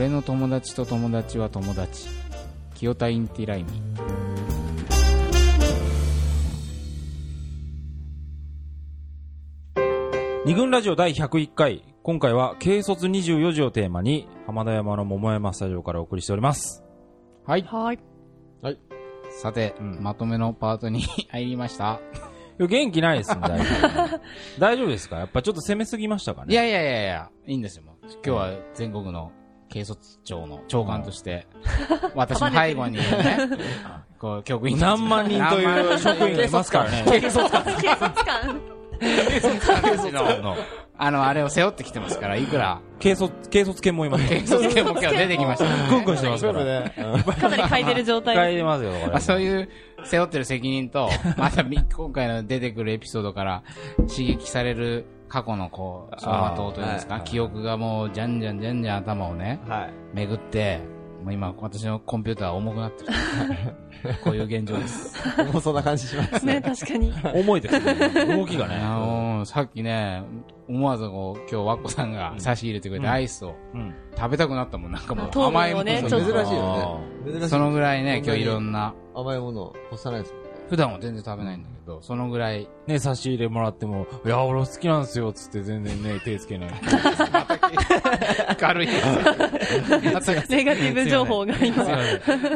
俺の友達と友達は友達。清田インティライミ。二軍ラジオ第101回。今回は軽率24時をテーマに、浜田山の桃山スタジオからお送りしております。はい。はい。さて、うん。まとめのパートに 入りました。いや元気ないですね、大丈夫。大丈夫ですか？やっぱちょっと攻めすぎましたかね？いやいやいやいやいいんですよ。今日は全国の警察庁の長官として、私の背後にね こう局員何万人という職員がいますからね。警察官。警察官。警察官。のあのあれを背負ってきてますからいくら軽率、軽率犬もいます。警察犬も今日出てきましたからねクンクンしてますから。ね。かなり嗅いでる状態で書いてますよ、これまあ、そういう背負ってる責任と、またみ今回の出てくるエピソードから刺激される過去のこう、走馬灯というんですか、記憶がもうじゃんじゃんじゃんじゃん頭をね、はい。巡って、もう今私のコンピューターは重くなってる。こういう現状です。もうそんな感じします。ね、確かに。重いですね。動きがあね。のーさっきね、思わずこう、今日ワッコさんが差し入れてくれたアイスをうん。食べたくなったもん、なんかもう甘いものねが珍しいよね。珍しい。そのぐらいね、今日いろんな、甘いものを干さないです。普段は全然食べないんだけど、そのぐらいね、差し入れもらっても、いや、俺好きなんですよ、つって全然ね、手つけない。軽いです。ネガティブ情報が今。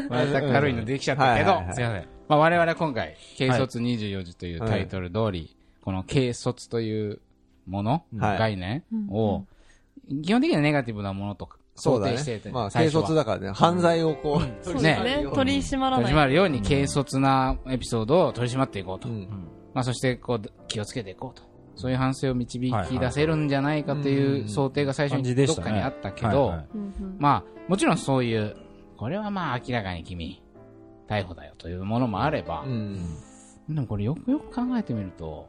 また軽いのできちゃったけどすいません。まあ我々今回、軽率24時というタイトル通り、この軽率というもの、はい概念うんを、基本的にはネガティブなものと想そうだね。まあ、軽率だからね、犯罪をこう、そうですねね。取り締まら取ない。り締まるように軽率なエピソードを取り締まっていこうと。うんまあそしてこう気をつけていこうと。そういう反省を導き出せるんじゃないかという想定が最初にどっかにあったけどまあ、もちろんそういう、これはまあ明らかに君、逮捕だよというものもあればう、ん。でもこれよくよく考えてみると、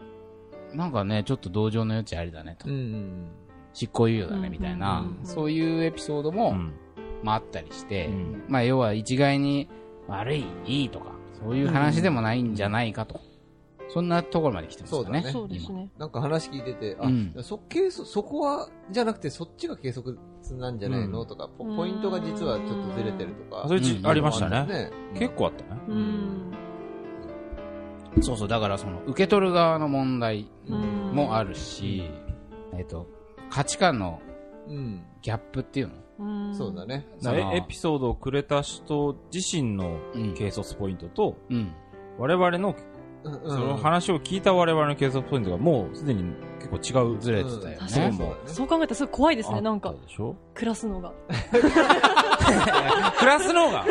なんかね、ちょっと同情の余地ありだねとう。ん。執行猶予だねみたいなうん、そういうエピソードも、うんまああったりしてう、んまあ要は一概に悪い、いいとか、そういう話でもないんじゃないかと。そんなところまで来てますよね。そうだねそうですね。なんか話聞いてて、あ、うんそ、軽率そこは、じゃなくてそっちが軽率なんじゃないの、うんとか、ポポイントが実はちょっとずれてるとか。あそれありましたね。ね。結構あったね。うん。そうそう、だからその、受け取る側の問題うんもあるし、えっと、価値観のうん。ギャップっていうの？うんそうだ。ね。エエピソードをくれた人自身のうん軽率ポイントと、うん。我々の、うんその話を聞いた我々の軽率ポイントがもうすでに結構違う。ずれてたようんね。そうだねそう考えたらすごい怖いですね。なんか暮らすのが。クラスの方が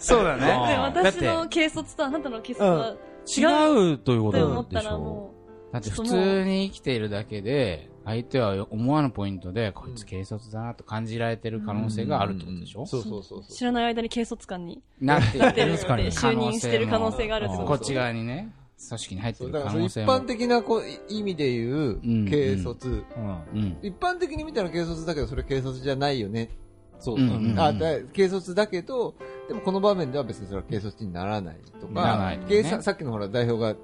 そうだね。私の軽率とあなたの軽率は違うというこって思ったとでしょらもだって普通に生きているだけで、相手は思わぬポイントで、こいつ軽率だなと感じられてる可能性があるってことでしょ？そうそうそう。う、そう。知らない間に軽率官に。なってい出てる って就任してる可能性があるってこと。こっち側にね、組織に入ってる可能性も。般的なこうい意味で言ううん。軽率、うん。うん。一般的に見たら軽率だけどそれ軽率じゃないよね。そう。うんうんうん。あだ軽率だけどでもこの場面では別にそれは軽率にならないとかならない軽ね。ささっきのほら代表が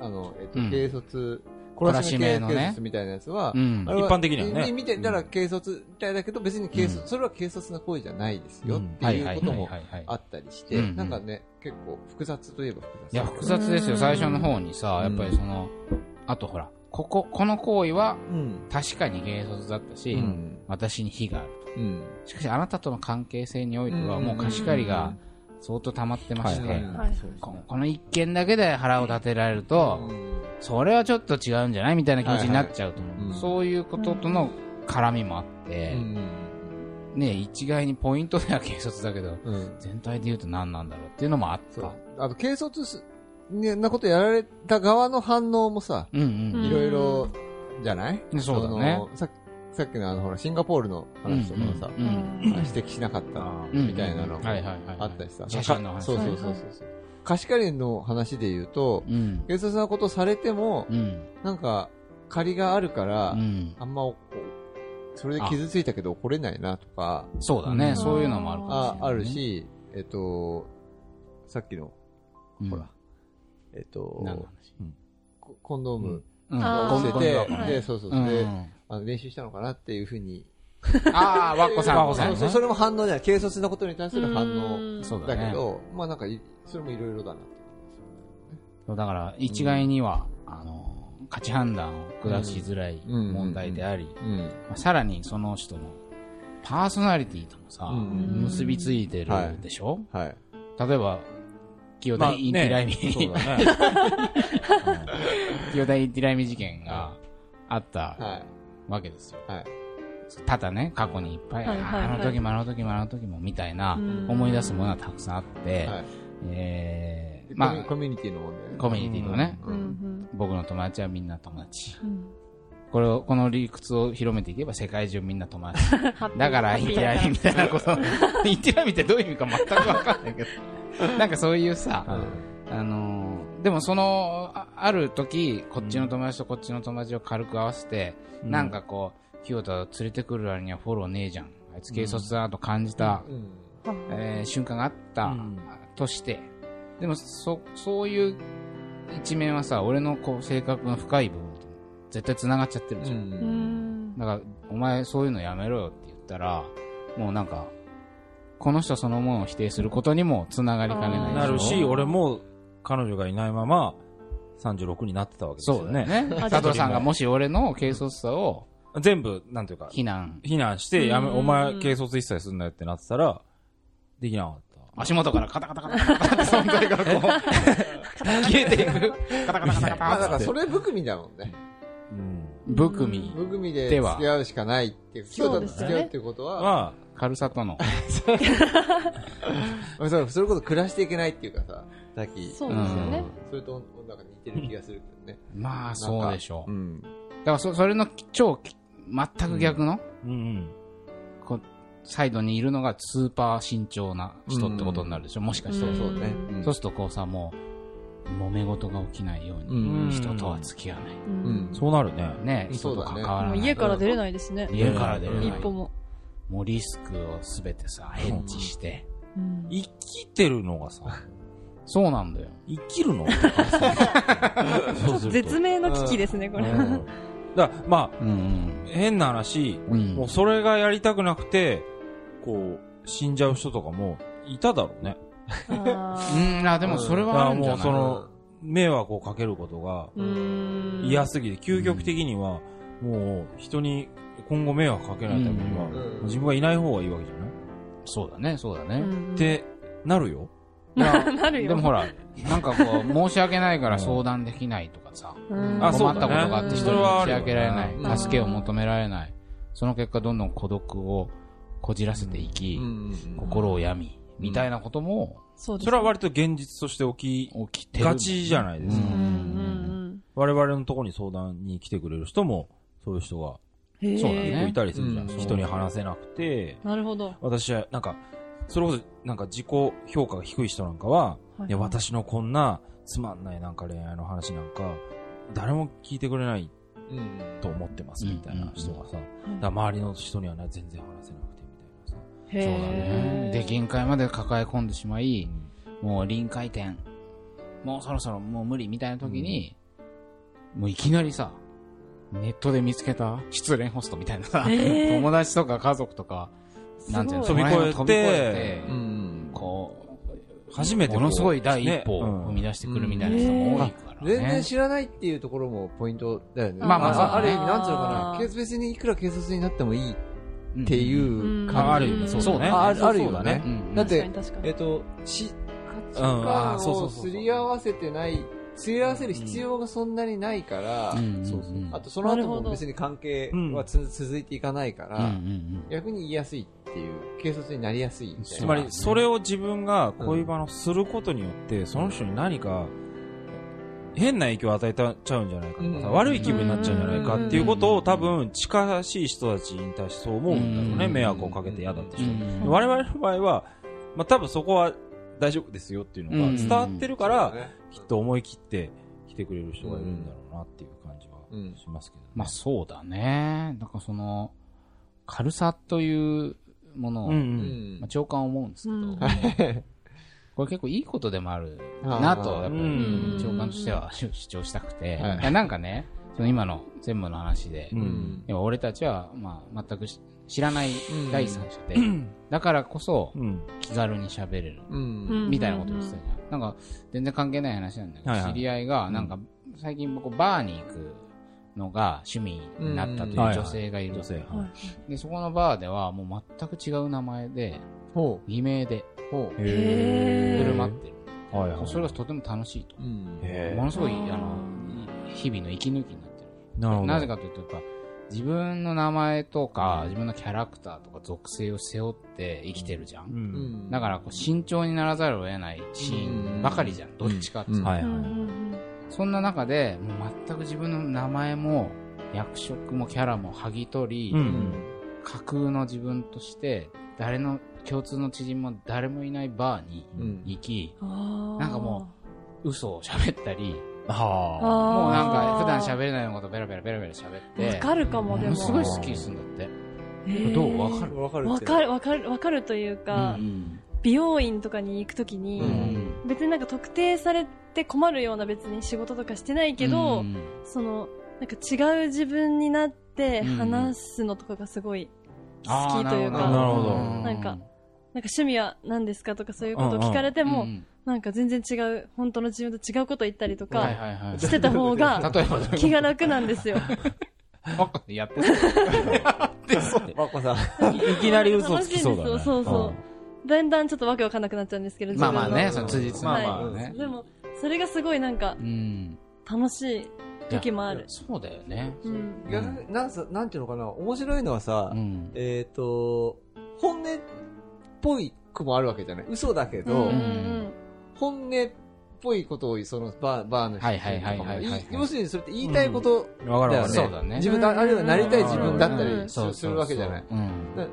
あの、えっとうん。軽率懲らしめのね。軽率みたいなやつは、うん。あれは一般的にはね。見てたら軽率みたいだけど別に軽率、うん。それは軽率な行為じゃないですよ、うんってはいはいいうこともはいはいはい。あったりして、うん。うんなんかね結構複雑といえば複雑。いや、複雑ですよ。最初の方にさ、やっぱりその、あとほら、ここ、この行為はうん。確かに軽率だったし、うん。私に非があるうん。と。しかし、あなたとの関係性においては、うん。もう貸し借りが相当溜まってまして、はいはい。ここの一件だけで腹を立てられると、それはちょっと違うんじゃないみたいな気持ちになっちゃうと思う。そういうこととの絡みもあって、ね、一概にポイントでは軽率だけど、全体で言うと何なんだろうっていうのもあった。あと軽率すねなことやられた側の反応もさうんうんいろいろじゃない？そうだね。のさっさっきのあのほらシンガポールの話とかもさ、うんうんうん。あ指摘しなかったうん。みたいなのもはいはいはい。あったりさ、写真の話。そうそうそうそう。そう貸し借りの話で言うとうん。軽率なことされてもうん。なんか借りがあるから、うん。あんまこうそれで傷ついたけど怒れないなとかそうだね。うん。そういうのもあるかもしれないね。ああるし、えっとさっきのうん、ほらえっとココンドームをしてて、はいで、そうそう、う。ん。で、あの練習したのかなっていうふうに ああ、わっこさん。わっこさんねそれも反応じゃない。軽率なことに対する反うん応そうだね。だけど、まあなんかい、それもいろいろだなってそうだから、一概には、あの、価値判断を下しづらいうん問題であり、さらにその人のパーソナリティともさ、うん結びついてるでしょ、はい。例えば、清まあ田インティライミ。清田インティライミ事件があったはい。わけですよ。はい。ただね、過去にいっぱい、はいはいはいあの時もあの時もあの時もみたいな、うん思い出すものはたくさんあって、はい。えー、まあ、コミュニティの問題ねコミュニティのね、うんうん僕の友達はみんな友達。うんこれを、この理屈を広めていけば世界中みんな友達。だから、インティライミみたいなこと。インティライミってどういう意味か全くわかんないけど。なんかそういうさ、あのーでもその、あある時、こっちの友達とこっちの友達を軽く合わせて、うん。なんかこう、清田を連れてくる割にはフォローねえじゃん。あいつ軽率だなと感じた、うん。えー瞬間があった、うん。として、でもそ、そういう一面はさ、俺のこう性格の深い部分と絶対繋がっちゃってるじゃん。うん。だから、お前そういうのやめろよって言ったら、もうなんか、この人そのものを否定することにも繋がりかねないなるし、俺も彼女がいないまま36になってたわけですそよね。うだよね。あ佐藤さんがもし俺の軽率さを全部、なんていうか、非難、避難して、やめ、うんお前軽率一切すんなよってなってたら、できなかった。足元からカタカタカタカタって存在がこう、消えていく。カタカタカタカまあだタってからそれ含みだもんね。うん。含み、含みで付き合うしかないっていう。清田と付き合うっていうことは、ま軽さとの。そうそれこそ暮らしていけないっていうかさ、き。そうですよね。それとなんか似てる気がするけどね。まあ、そうでしょう。うん。だからそ、それの超、全く逆の、あ、うんうん。こう、サイドにいるのがスーパー慎重な人ってことになるでしょ、もしかしたら。うんそうね。うんそうするとこうさ、もう、揉め事が起きないように、うん人とは付き合わない。うんそうなるね。ね、そ人と関わらない。家から出れないですね。家から出れない。一歩も。もうリスクをすべてさ、ヘッジして。うん生きてるのがさ、そうなんだよ。生きるの？そうすると絶命の危機ですね、これ。うんだから、まうんあ、変な話、うん。うんもうそれがやりたくなくて、こう、死んじゃう人とかもいただろうね。あうん、あ、でもそれはあるんじゃない？だからもうその迷惑をかけることが嫌すぎて、究極的には、もう人に今後迷惑かけないためには、うん自分がいない方がいいわけじゃない？そうだね、そうだね。うんって、なるよ。いやなるよ。でもほら、なんかこう、申し訳ないから相談できないとかさ、困ったことがあって人に打ち明けられない、うん助けを求められない。その結果、どんどん孤独をこじらせていき、心を病み、みたいなこともそれは割と現実として起起きてる。きがちじゃないですか。うんうん我々のところに相談に来てくれる人も、そういう人がそうだねいたりするじゃん人に話せなくて、なるほど。私は、なんか、それこそ、なんか自己評価が低い人なんかは、はい。いや、私のこんなつまんないなんか恋愛の話なんか、誰も聞いてくれないと思ってますみたいな人がさ、周りの人にはね、全然話せなくてみたいな。さ。へそうだね。で、限界まで抱え込んでしまい、もう臨界点、もうそろそろもう無理みたいな時に、もういきなりさ、ネットで見つけた失恋ホストみたいなさ、友達とか家族とか、なんていうの、飛び越えててうん。こ初めてものすごい第一歩ねを踏み出してくるみたいな人も多いからね。全然知らないっていうところもポイントだよね。まあまあある意味、なんつうのかな？別にいくら警察になってもいいっうんていううん。感じ。あある意味そうだね。ああるあるよそうだね。ね。うん。だってえっと、し、価値観ーそうそうをそうそう。すり合わせてない、すり合わせる必要がそんなにないから、あとその後も別に関係はつ続いていかないかうんうら、ん。逆に言いやすいっていう、軽率になりやすいみたいな。つまり、それを自分が恋バナをすることによって、その人に何か、変な影響を与えたちゃうんじゃないかとかさ、うん悪い気分になっちゃうんじゃないかっていうことうんを多分、近しい人たちに対してそう思うんだろうね。うん迷惑をかけて嫌だって人。うん我々の場合は、まあ多分そこは大丈夫ですよっていうのが伝わってるから、ねきっと思い切って来てくれる人がいるんだろうなっていう感じはうんしますけどね。まあそうだね。なんかその、軽さというものを、うんう。うん。んまあ、長官思うんですけど、うん。これ結構いいことでもあるなと、やっぱりうん。長官としては主張したくて、なんかね、その今の全部の話で、ういや俺たちは、まあ、全くし知らない第三者で、だからこそうん。気軽に喋れる。うん。みたいなこと言ってたじゃん。なんか、全然関係ない話なんだけど、はいはい。知り合いが、なんか、最近僕バーに行くのが趣味になったといううん女性がいる。女性。はいで、そこのバーではもう全く違う名前で、ほ偽名で振る舞ってる。はいはい。それがとても楽しいと。うん。へものすごい、あの、日々の息抜きになってる。なる。なぜかというと、やっぱ、自分の名前とか、自分のキャラクターとか属性を背負って生きてるじゃ。うん。うんん。だから、こう慎重にならざるを得ないシーンばかりじゃん。どっちかっていうとうんはいはい。うんうんそんな中で、もう全く自分の名前も、役職もキャラも剥ぎ取り、うん。架空の自分として、誰の共通の知人も誰もいないバーにうん。行き、あー。なんかも嘘を喋ったり、もうなんか普段喋れないようなことベラベラベラベラ喋って、わかるかも、でも。すごいスッキリするんだって。どう？わかる。わかる。わかる、わかる、わかるというか、うん美容院とかに行くときに、うん別になんか特定されて困るような別に仕事とかしてないけど、うんその、なんか違う自分になってうん話すのとかがすごい好きというか、なるほどなんかなんか趣味は何ですかとかそういうことを聞かれても、うんなんか全然違う、本当の自分と違うこと言ったりとはいか。してた方が 例えば、気が楽なんですよ。やってそう。まこさん。いいきなり嘘つきそうだね。そうそうだんだんちょっとわけわかんなくなっちゃうんですけど、まあまあね、その辻褄はいまあね。でも、それがすごいなんかうん。楽しい時もある。そうだよね。うん。逆に、なんさ、なんていうのかな、面白いのはさう、ん。えっと、本音っぽい句もあるわけじゃない？嘘だけどうんう、ん本音っぽいことを、そのバー、バーの人はいはいはいはいはいい要するにそれって言いたいことわかるわかる。そうだね自分が、あるいはなりたい自分だったうんりすするわけじゃない。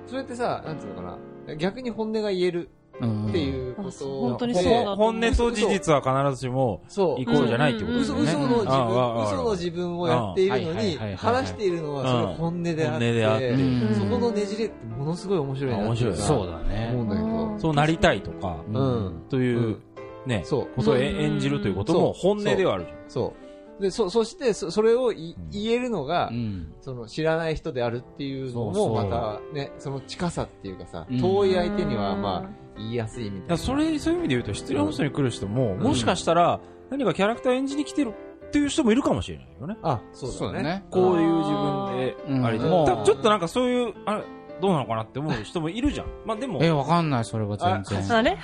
それってさ、なんていうのかな、逆に本音が言えるうんっていうことう本当にで。そう本音と事実は必ずしもそう。イコールじゃないってことですね。嘘の自ああわ分、嘘の自分をやっているのに話しているのはそれ本音であって、そこのねじれってものすごい面白いなって面白いそうだ思うね。んだけど。そうなりたいとか、ううん。という、ね、そう。ことをえ演じるということも本音ではあるじゃん。そう。で、そ、そして、そそれをいうん言えるのがう、ん。その知らない人であるっていうのもまたね、その近さっていうかさうん、遠い相手にはまあ言いやすいみたいな。それ、そういう意味で言うと、失礼ホストに来る人も、んもしかしたら、何かキャラクター演じに来てるっていう人もいるかもしれないよね。あ、そうだね。そうだね。こういう自分でありたい。うんちょっとなんかそういう、あれ、どうなのかなって思う人もいるじゃん。まあでも、え、わかんない、それは全然。あれ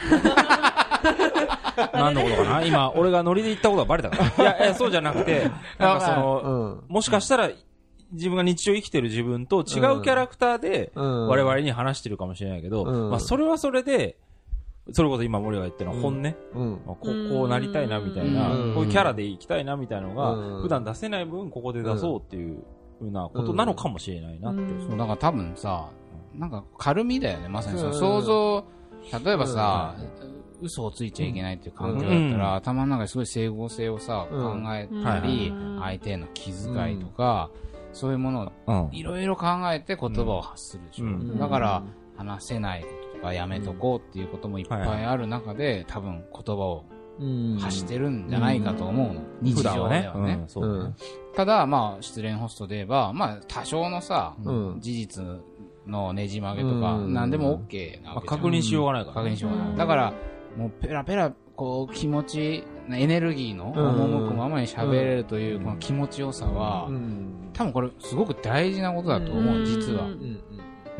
何のことかな？今、俺がノリで言ったことはバレたから。いや、いや、そうじゃなくて、なんかその、うん。もしかしたら、自分が日常生きてる自分と違うキャラクターで、うん。我々に話してるかもしれないけど、うんまあそれはそれで、それこそ今森が言ったのは本音、うん。まあこうこうなりたいなみたいな、うんこういうキャラでいきたいなみたいなのが、うん普段出せない分ここで出そうっていうふうなことなのかもしれないなって。そう、だから多分さ、なんか軽みだよね、まさにそのうん想像、例えばさ、嘘をついちゃいけないっていう環境だったら、頭の中ですごい整合性をさ、うん考えうんたりうん、相手への気遣いとか、そういうものをうんいろいろ考えて言葉を発するでしょ。うんだから、話せないこととかやめとこうっていうこともいっぱいある中で、多分言葉をうん。発してるんじゃないかと思うの。日普常段はね。ねうん。ただ、まあ、失恋ホストで言えば、まあ、多少のさ、うん事実のねじ曲げとか、うん何でも OK なまあわけじゃん確認しようがないからね。確認しようがない。うんだから、もうペラペラ、こう、気持ち、エネルギーの赴くままに喋れるという、この気持ちよさはう、ん。多分これ、すごく大事なことだと思う、実は。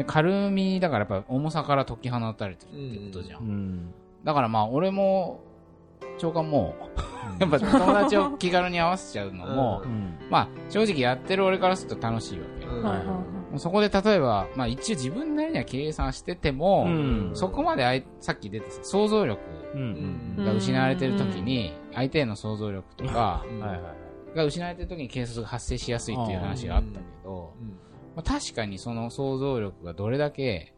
軽みだからやっぱ重さから解き放たれてるってことじゃ。うん。ん。だからまあ、俺も、長官も、やっぱ友達を気軽に合わせちゃうのも。まあ、正直やってる俺からすると楽しいわけそこで例えば、まあ一応自分なりには計算してても、うんそこまであいさっき出てた想像力うん。が失われてる時に、相手への想像力とかうんはいはい。が失われてる時に警察が発生しやすいっていう話があったけど、うんまあ、確かにその想像力がどれだけ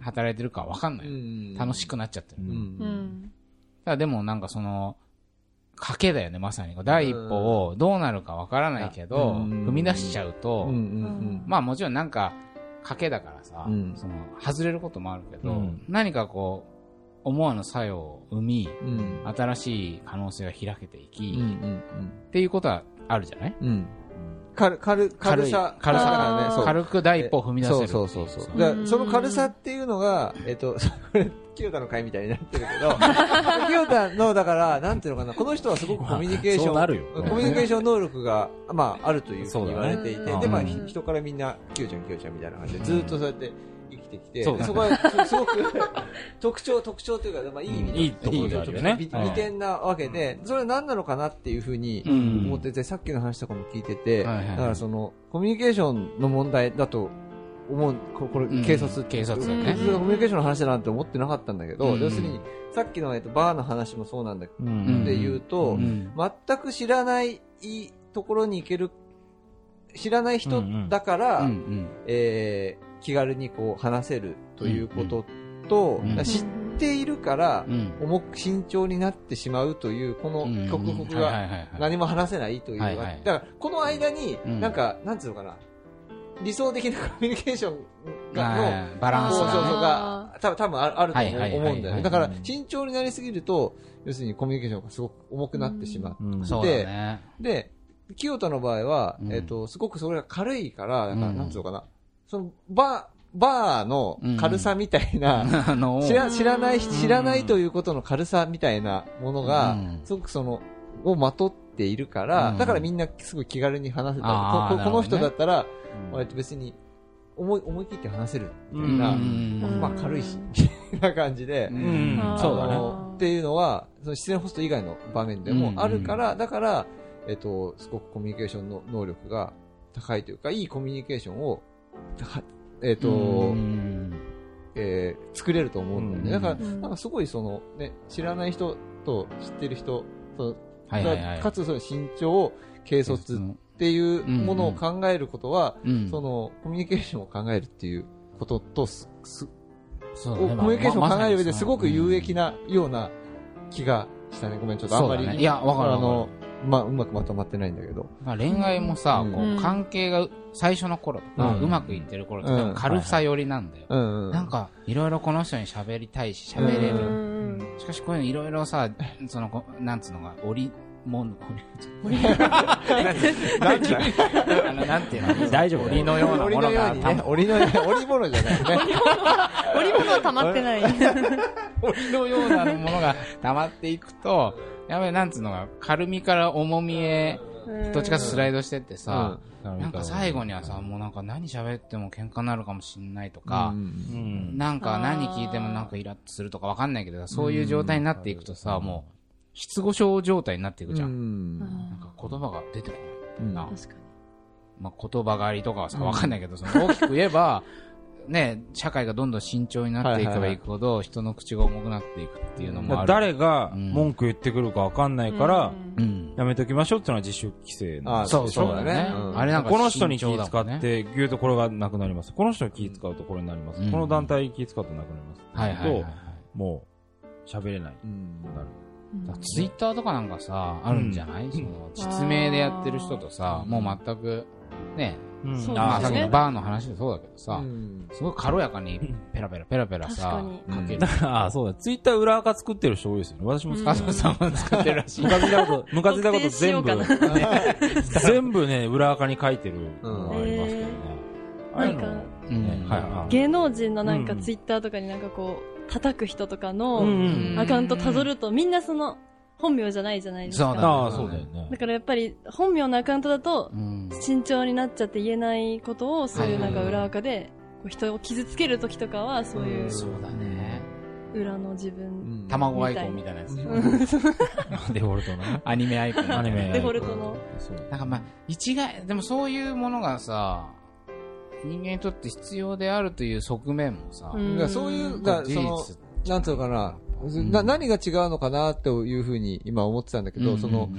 働いてるかわかんない。うん楽しくなっちゃってる。うんうん。ただでもなんかその、賭けだよね、まさに。第一歩をどうなるかわからないけど、うん。踏み出しちゃうと、うんうんまあもちろんなんか、賭けだからさ、うん。その、外れることもあるけど、うん。何かこう、思わぬ作用を生み、うん。新しい可能性が開けていき、うんうん。っていうことはあるじゃない？うん。軽、軽、軽さ。軽さだからね、そう。軽く第一歩踏み出せるそうそうそうそう。うだからその軽さっていうのが、えっと、これ、清田の会みたいになってるけど、清田の、だから、なんていうのかな、この人はすごくコミュニケーション、そうなるよコミュニケーション能力が、まあ、あるというふうに言われていて、うんで、まあ、人からみんな、清ちゃん、清ちゃんみたいな感じで、ずっとそうやって生きてきて、そこは、そすごく、特徴、特徴というか、まあ、いい意味で、いいところであるよね美うん。美点なわけで、それは何なのかなっていうふうにうん。思ってて、さっきの話とかも聞いてて、だからその、コミュニケーションの問題だと思う、ここれ、うん。警察、警察だね。コミュニケーションの話だなんて思ってなかったんだけど、うん。要するに、さっきの、えっと、バーの話もそうなんだけど、うん。で言うと、うん。全く知らないところに行ける、知らない人だから、えー気軽にこう話せるということと、うんだから知っているから、うん。重く慎重になってしまうという、このうん極北が何も話せないという、はいはい。だからこの間に、うん。なんか、なんつうのかな、理想的なコミュニケーションがの、はいバランスがが、多分多分あるあると思うはいはいはいはい。思うんだよね。だから、慎重になりすぎると、要するにコミュニケーションがすごく重くなってしまう。うんそうだね。で、清田の場合は、うん。えっ、と、すごくそれが軽いから、なんか、うん。なんつうのかな、その、バー、バーの軽さみたいな、あの知ら知らない、知らないということの軽さみたいなものが、うん。すごくその、をまとっているから、うん。だからみんなすごい気軽に話せたこの人だったら、うん。割と別に思い思い切って話せるみうんたいな、うん。まあ軽いし、みたいな感じで、そうだね。っていうのは、その自然ホスト以外の場面でもあるから、だから、えっと、すごくコミュニケーションの能力が高いというか、いいコミュニケーションを、はえっと、うん。えー作れると思うんだよね。うん。だから、うん。なんかすごいその、ね、知らない人と知ってる人、そのはいはいはい。かつその身長を軽率っていうものを考えることは、うん。そのコミュニケーションを考えるっていうこととす、すそうだね。コミュニケーションを考える上ですごく有益ななような気がしたね。ごめん、ちょっとあんまり。ね。いやわかるわかる。あの、まあ、うまくまとまってないんだけど。まあ恋愛もさ、うん。こう関係が最初の頃とか、うん。うまくいってる頃とか、うん。軽さ寄りなんだよ。うんうん。なんか、いろいろこの人に喋りたいし、喋れうる。ん。しかしこういうのいろいろさ、その、こなんつうのが、折り、もん、なんだあの、なんていうの？大丈夫折りの？ような折ものがりのようにね、折りのように、折り物じゃない。ね。織物は溜まってない。折りのようなものが溜まっていくと、やっぱりなんつうのが、軽みから重みへ、どっちかとスライドしてってさ、なんか最後にはさ、もうなんか何喋っても喧嘩になるかもしんないとか、うん。うんなんか何聞いてもなんかイラッとするとかわかんないけどさ、そういう状態になっていくとさ、もう、失語症状態になっていくじゃん。うん。なんか言葉が出てこないみたいな。確かに。まあ、言葉狩りとかはさ、わかんないけど、その大きく言えば、ね、社会がどんどん慎重になっていけばいくほど、人の口が重くなっていくっていうのもある。誰が文句言ってくるかわかんないから。やめときましょうっていうのは自主規制なんあですそうそうだね。うんあれなんかこの人に気使って、ぎゅうとこれがなくなります。この人に気使うとこれになります。うんこの団体気使うとなくなります。はいはいもう、喋れない。うんなる。ツイッターとかなんかさ、あるんじゃない、その実名でやってる人とさ、もう全く、ね、うんあですねさっきのバーの話でそうだけどさ、うんすごい軽やかにペラペラペラペラさ、確かけるだ。から、あそうだ。ツイッター裏垢作ってる人多いですよね。私も作あ、ってる。さんも使ってるらしいム。カついたこと、ムカついたこと全部、全部ね、裏垢に書いてるのがありますけどね。ああいうのなんかうんねはいはい。芸能人のなんかうんツイッターとかになんかこう、叩く人とかのうんアカウント辿るとみんなその本名じゃないじゃないですか。そうだねああ、そうだよねだ。からやっぱり本名のアカウントだとうん慎重になっちゃって言えないことをそういうなんかはい裏垢でこう人を傷つける時とかはそういうそうだね。裏の自分。卵アイコンみたいなやつ。デフォルトのね。アニメアイコン。アニメ。デフォルトの。なんかまあ、一概、でもそういうものがさ、人間にとって必要であるという側面もさ、そういう、だその、実なんつうのかな、んな何が違うのかなというふうに今思ってたんだけど、その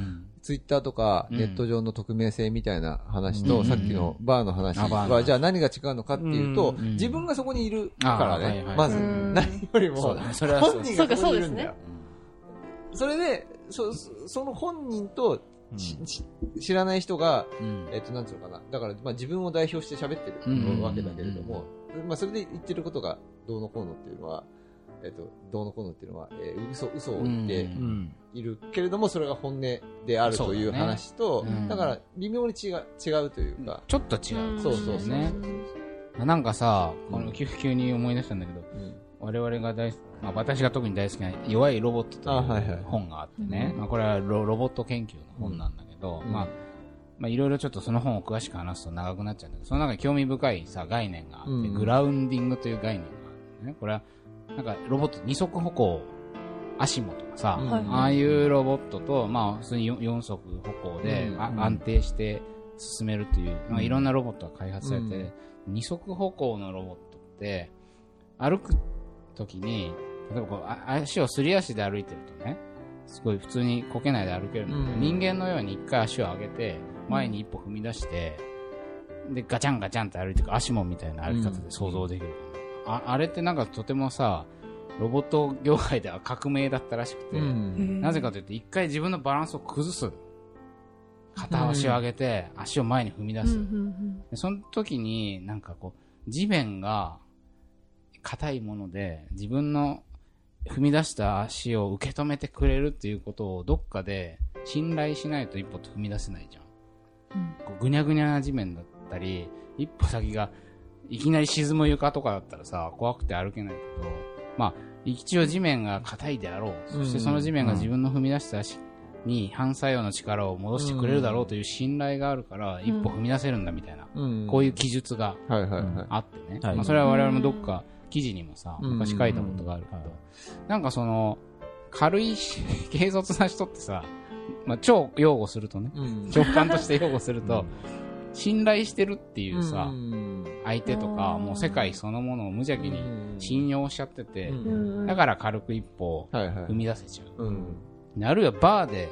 ツイッターとかうん。ネット上の匿名性みたいな話と、うん。さっきのバーの話は、じゃあ何が違うのかっていうと、うん。自分がそこにいるからね。まずう。ん。何よりもそうだね、それはそう。本人がそこにいるんだよ。うそれで、そその本人と知らない人が、ん。えっと、なんつうのかな。だから、まあ自分を代表して喋ってうんるわけだけれども、まあそれで言ってることがどうのこうのっていうのは、えっと、どうのこうのっていうのは、えー嘘、嘘を言ってうん。いるけれども、それが本音であるという話と、うん。だから、微妙に違う、違うというか、ちょっと違う。そうそうそう。ね。なんかさ、この急急に思い出したんだけど、うん。我々が大好き、まあ、私が特に大好きな弱いロボットとあはいはい。いう本があってね、まあ、これはロロボット研究の本なんだけど、うん。まあ、まあ、いろいろちょっとその本を詳しく話すと長くなっちゃうんだけど、その中に興味深いさ、概念があって、うん。グラウンディングという概念があるのね。これは、なんかロボット二足歩行、アシモとかさ、うん。はいああいうロボットと、まあ、普通に 4, 足歩行で、うん。あ安定して進めるっていう、まあ、いろんなロボットが開発されて、うん。二足歩行のロボットって、歩く時に、例えばこうあ足をすり足で歩いてるとね、すごい普通にこけないで歩けるんだけど、うん。人間のように一回足を上げて、前に一歩踏み出して、で、ガチャンガチャンって歩いていく足もみたいな歩き方で想像できるあ。あれってなんかとてもさ、ロボット業界では革命だったらしくて、うんなぜかというと、一回自分のバランスを崩す。片足を上げて、足を前に踏み出す。でその時に、なんかこう、地面が硬いもので、自分の踏み出した足を受け止めてくれるっていうことをどっかで信頼しないと一歩と踏み出せないじゃん。こうぐにゃぐにゃな地面だったり、一歩先がいきなり沈む床とかだったらさ、怖くて歩けないけど、まあ、一応地面が硬いであろう。そしてその地面が自分の踏み出した足に反作用の力を戻してくれるだろうという信頼があるから、一歩踏み出せるんだみたいな、うん。こういう記述がはいはいはい。あってね。はい。まあ、それは我々もどっか記事にもさ、うん。昔書いたことがあるけど、なんかその、軽いし軽率な人ってさ、まあ、超擁護するとね、うん。直感として擁護すると、信頼してるっていうさ、うん。相手とか、もう世界そのものを無邪気に信用しちゃってて、うん。だから軽く一歩踏。み出せちゃう。うん。であるいはバーで、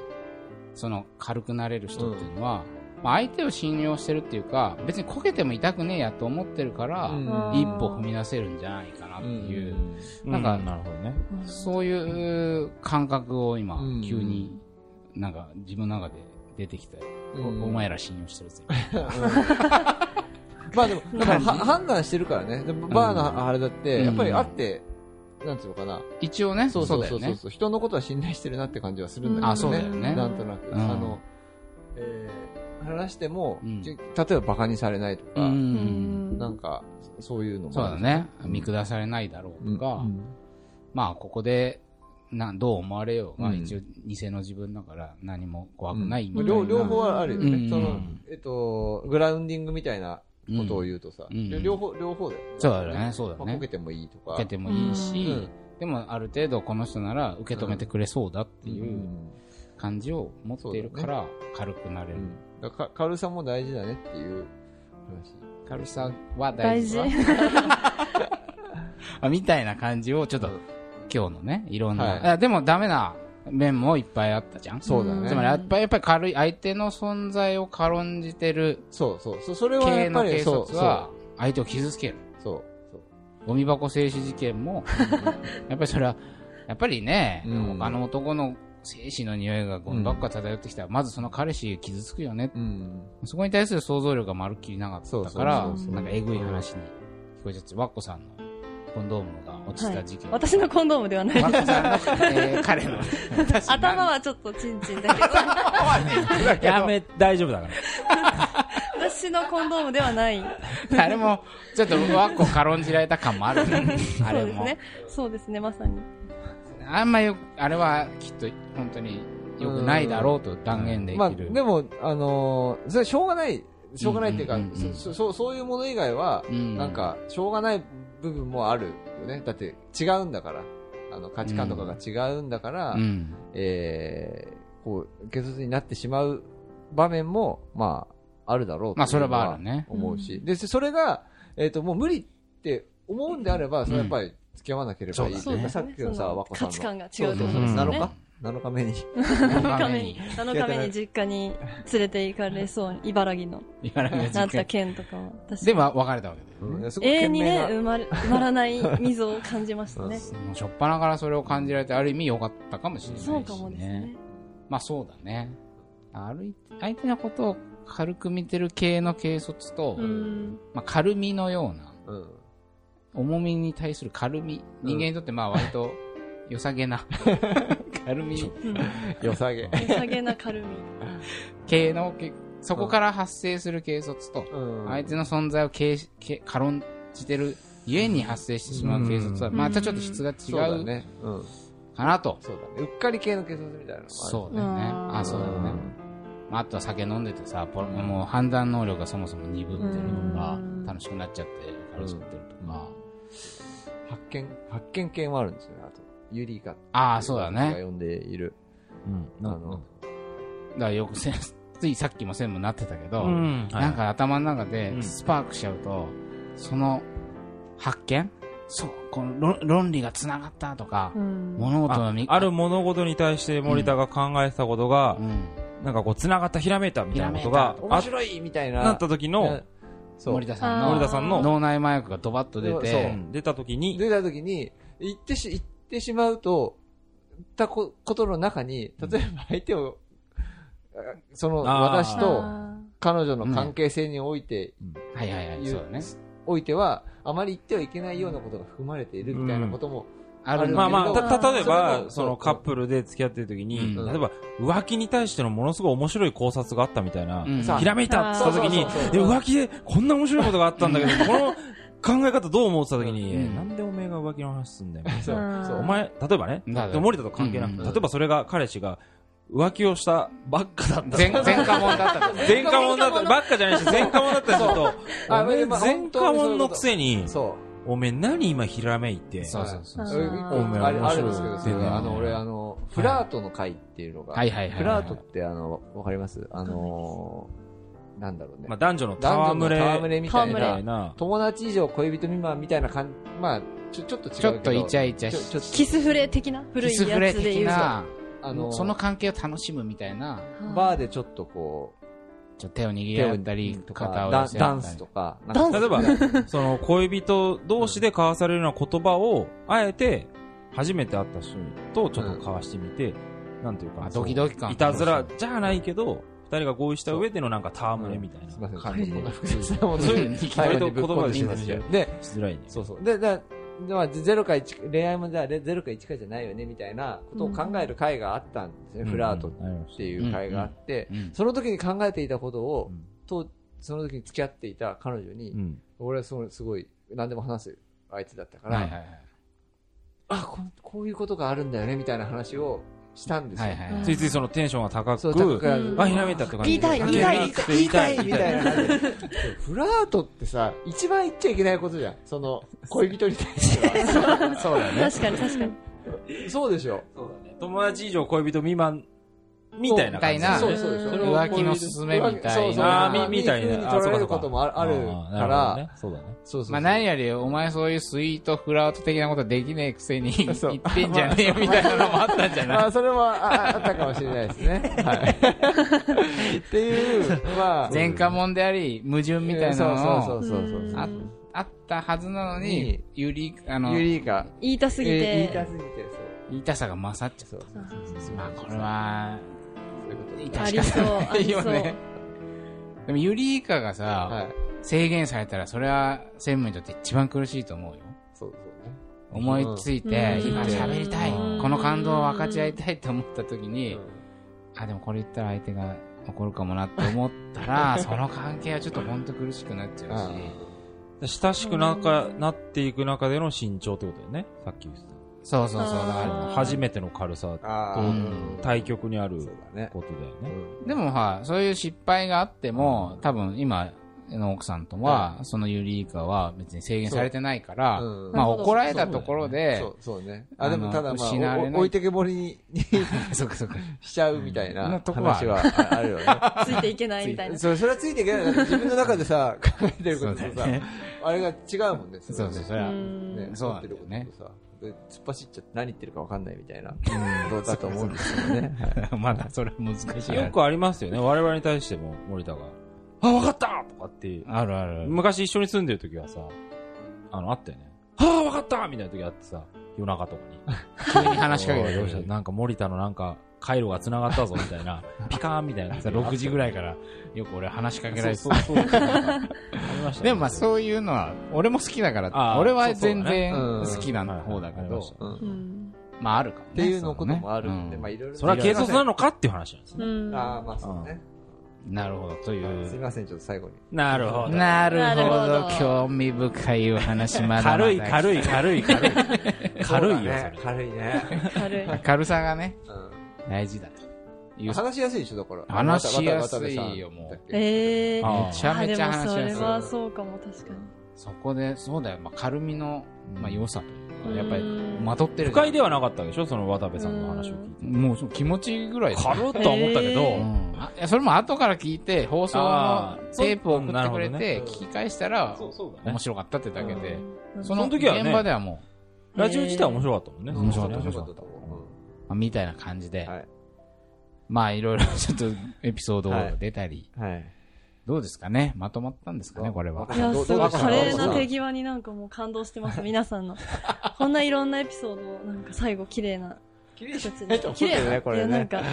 その軽くなれる人っていうのは、まあ、相手を信用してるっていうか、別にこけても痛くねえやと思ってるから、うん。一歩踏み出せるんじゃないかなっていう、なんかうん。なるほどね。そういう感覚を今うん、急になんか自分の中で出てきて、おうんお前ら信用してるぜ。まあでも、だからは判断してるからね。でもバーのあれだって、うんやっぱりあって、なんつうのかな。一応ね、そそううだよね。そうそうそう。人のことは信頼してるなって感じはするんだけどね。あそうだよねなんとなく。うんあの、えー、話しても、例えばバカにされないとうか、ん。なんか、そういうのもそうだね。見下されないだろうとか、うんまあ、ここで、などう思われようが、うん一応、偽の自分だから何も怖くないみたいな。両両方はあるよね。うんその、えっと、グラウンディングみたいなことを言うとさ、うん両両方、両方だよね。そうだよね、そうだまあ、ねこけ。てもいいとか。受けてもいいし、うんでもある程度この人なら受け止めてくれそうだっていううん感じを持っているから軽くなれる。うんだか軽さも大事だねっていう話。軽さは大事大事。あみたいな感じをちょっとうん今日のね、いろんな、はいあでもダメな面もいっぱいあったじゃん。そうだね。つまりやっぱりやっぱり軽い、相手の存在を軽んじてるそうそう。そそれはやっぱり、警そう察は相手を傷つける。そう。そうゴミ箱静止事件も、やっぱりそれは、やっぱりね、うん他の男の精子の匂いがゴミ箱から漂ってきたら、まずその彼氏傷つくよね。そう。うん。そこに対する想像力がまるっきりなかったからそうそうそうそ、うなんかえぐい話に聞こえちゃって、ワッコさんのコンドームが落ちた事件。私のコンドームではない。ワッコさんの、えー 彼の、頭はちょっとチンチンだけど。やめ、大丈夫だから。私のコンドームではない。あれも、ちょっとワッコ軽んじられた感もあるね。あれも。そうですね。そうですね。まさに。あんまよく、あれはきっと本当に良くないだろうと断言できる。まあ、でも、あのーそれはしょうがない、しょうがないっていうか、うんうそそそういうもの以外は、うん。なんか、しょうがない部分もあるよね。だって、違うんだから。あの、価値観とかが違うんだから、うん。えー、こう、軽率になってしまう場面も、まあ、あるだろうとまあそれはいうのあるね思うし。で、それが、えっ、と、もう無理って思うんであれば、それはやっぱり付き合わなければいい。そうだねさっきのさ、和子さんの。価値観が違うってことですね7日 ?7 日目に。7日目に7日目に実家に連れて行かれそうに茨城の茨城のなった県とかはで、まあ、別れたわけだよね。うんすごく永遠にね埋まる埋まらない溝を感じましたねもうしょっぱなからそれを感じられて、ある意味良かったかもしれないし、ね。そうかもですねまあそうだね。歩いて、相手のことを軽く見てる系の軽率と、うんまあ軽みのような、うん。重みに対する軽み。人間にとってまあ割と良さげな 軽み良さげ。良さげな軽み。系の、けそこから発生する軽率と、うん相手の存在を軽視軽軽んじてるゆえに発生してしまう軽率は、うんまたちょっと質がそうだ違うね。うん。かなと。そうだね。うっかり系の警察みたいな。そうだよね。うんあ、そうだよね。まあ、あとは酒飲んでてさ、もう判断能力がそもそも鈍ってるとかうん、楽しくなっちゃって軽しってるとか。発見、発見系もあるんですよね。あと、ユリカ。ああ、そうだね。が呼んでいる。うん。あの、だからよくせ、ついさっきも専務になってたけど、うん。なんか頭の中でうんスパークしちゃうと、その発見？そう、この論論理が繋がったとか、うん物事の見あある物事に対して森田が考えてたことがう、ん、なんかこう、繋がった、ひらめいたみたいなことがあっ面白いみたいな。なった時のね、そう。森田さんの森田さんの脳内麻薬がドバッと出て、うん出た時に、出た時に、言ってし、言ってしまうと、たこことの中に、例えば相手を、あその、私とあ彼女の関係性において、はいはいはい、言そうだね。おいては、あまり言ってはいけないようなことが含まれているみたいなことも、あるまあまあ、た、例えば、もそのカップルで付き合ってる時に、うん。例えば、浮気に対してのものすごい面白い考察があったみたいな、うん。さひらめいたって言った時に浮気でこんな面白いことがあったんだけど、この考え方どう思ってた時に、うん。えなんでおめえが浮気の話すんだよ。そう。う。ん。そうお前、例えばね、森田と関係なくて、うん。例えばそれが彼氏が浮気をしたばっかだった。前、前科者だったと。前科者だった。ばっかじゃないし、前科者。だったりすると、あおめえまあ前科者のくせに、そおめえ何今ひらめいて、そう。そうそうう。そう。うん。一個あれあるんですけど、面白いそれの、うん。俺、あの、フラートの会っていうのが、はい。はい。はい。はい。フラートってあの、わかります？あのー、なんだろうね。まあ。男女の戯れ戯れみたいな、たいな、友達以上恋人未満みたいな感じ、まあ、ちょ、ちょっと違うけど。ちょっとイチャイチャしキスフレ的な？古いキスフレやつで言うと。的な、あの、その関係を楽しむみたいな、バーでちょっとこう、ちょっと手を握り合ったり、とか肩をダンダン寄せ合ったり。スとか、ダンス？例えば、その恋人同士で交わされるような言葉を、あえて、初めて会った人とちょっと交わしてみて、なんていうか、あドキドキ感いたずらじゃないけど、二人が合意した上でのなんか戯れみたいな。すいません、感じこんな複雑なもの。そういうに割と言葉でしづらいね。そうそう。で、だまあ、0か1、恋愛もじゃあ0か1かじゃないよね、みたいなことを考える会があったんですね。フラートっていう会があって、うん。その時に考えていたことを、うん。と、その時に付き合っていた彼女に、うん。俺はすごい、すごい、何でも話す相手だったから。あこういうことがあるんだよね、みたいな話をしたんですよ。はいはいはい。ついついそのテンションが高そう、高くあ、ひらめいたって感じ言いたいで言いたい言いたい言いたいみたいな。フラートってさ、一番言っちゃいけないことじゃん。その、恋人に対しては。そうだね。確かに確かに。そうでしょ。そうだね。友達以上恋人未満、みたいな感じ。なそうそうでしょ。それ浮気のすすめみたいなそうそうみみたいな風に取られることもああるから、ねそうだね。そうそうそう。まあ何より、お前そういうスイートフラート的なことできねえくせに言そうってんじゃねえよみたいなのもあったんじゃない？あそれもああったかもしれないですね。はい。っていう、まあ。前科者であり、矛盾みたいなのをそうそうそうそうそう。ああったはずなのにに、ユリ、あの、ユリが、言いたすぎえー言いて。たすぎて、言いたさが勝っちゃっそう。そうそうそうた。まあこれは、そういうことありそう、ありそう。よね。でもユリイカがさ、はい。制限されたら、それは専務にとって一番苦しいと思うよ。そうそうね。思いついて、うん今喋りたいうん、この感動を分かち合いたいって思った時に、うんあ、でもこれ言ったら相手が怒るかもなって思ったら、その関係はちょっと本当苦しくなっちゃうし、親しくなかなっていく中での身長ってことだよね。さっき言ってそうそうそう。初めての軽さああ、とうん対極にある。ことだよね。うんでもは、そういう失敗があっても、多分今の奥さんとは、そのユリイカは別に制限されてないから、うんまあ怒られたところでそ、う、そうね。あ、でもただまあ、置いてけぼりに そうかそうか。しちゃうみたいなのとこは話はああるよね。ついていけないみたいな。それ、それはついていけない。自分の中でさ、考えてることとさ。あれが違うもんね。そうそう、それは。うんね、そう思ってるなんだよねこと突っ走っちゃって何言ってるか分かんないみたいなことだと思うんですよね。はいまだそれは難しいな。よくありますよね。我々に対しても森田が、あ、わかったとかって、あるある。昔一緒に住んでる時はさ、あの、あったよね。ああ、わかったみたいな時あってさ、夜中とかに。急に話しかけてくるどうしたなんか森田のなんか、回路が繋がったぞみたいな、ピカーンみたいな。6時ぐらいからよく俺話しかけられてそうそうそう。ありましたねでもまあそういうのは、俺も好きだから、俺は全然うん好きな方だけどまああるかもね。っていうのこともあるんで、うんまあいろいろ。それは軽率なのかっていう話なんですね。うん。ああ、まあそうね。なるほど、という。すみません、ちょっと最後に。なるほど。なるほど興味深いお話まだ軽い、軽い、軽い、軽い。軽いよ。軽いね。軽い。軽さがね、うん大事だという。話しやすいでしょ、だから。話しやすいよもうええめちゃめちゃあでもそれ話しやすい。はそうかも、確かに。そこで、そうだよ、まあ、軽みの、まあ、良さと。いうか、やっぱり、うんまとってる不快ではなかったでしょ？その渡部さんの話を聞いて。もう気持ちぐらいだ軽っとは思ったけど、へーうん。あいやそれも後から聞いて、放送のテープを送ってくれて、ね。聞き返したら、面ね。白かったってだけで、うん。その時はね現場ではもラジオ自体は面白かったもんね。面白かった。面白かったみたいな感じで、う。はい。まあ、いろいろちょっとエピソード出たり、はい。どうですかね？まとまったんですかね？これは。いや、すごい、華麗な手際になんかもう感動してます、皆さんの。こんないろんなエピソードを、なんか最後、綺麗な綺麗じゃないと。思うけどね、こいや、れね。なんか、うん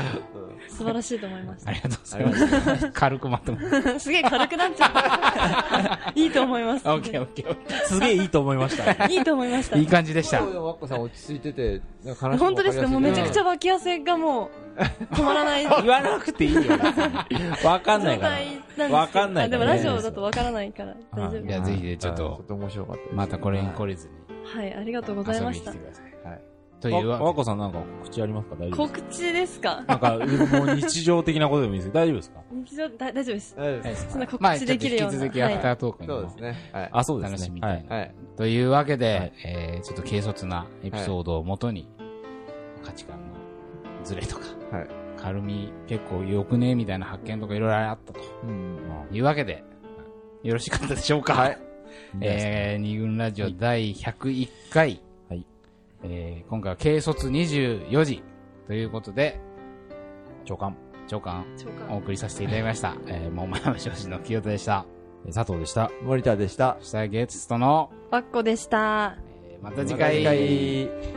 素晴らしいと思いましありがとうございます。軽くまとめた。すげえ軽くなっちゃった。いいと思います。オッケーオッケーオッケすげえいいと思いました。いいと思いましたー。いい。感じでしたワッコさん落ち着いてて、本当ですね、もうめちゃくちゃ脇汗がもう、止まらない。言わなくていいよ。わかんないから。わかんないでもラジオだとわからないから、大丈夫い。や、ぜひね、ちょっとっ、と面白かったです。またこれに懲りずにはい、ありがとうございましたに来て。ください。はい。というわわわこさんなんか告知ありますか？大丈夫です告知ですか？かなんか、もう日常的なことでもいいですけど、大丈夫ですか？日常、だ大丈夫です。大丈夫です。そんな告まあ、知ちょっと引できるような。き続きアフタートークにもそうですね。はい。あ、そうですね。楽しみたいはい。はい。というわけで、はいえーちょっと軽率なエピソードをもとに、価値観のズレとか、はい。軽み結構良くねみたいな発見とかいろいろあったとうん。いうわけで、よろしかったでしょうか？はい。えー、二軍ラジオ第101回、はいえー今回は軽率24時ということで、長官、長官長官お送りさせていただきました。えー、桃山少子の清田でした。えー佐藤でした。森田でした。そしてゲストの、バッコでした。えーまた次回。また次回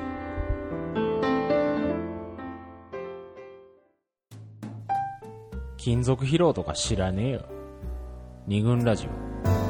金属疲労とか知らねえよ。二軍ラジオ。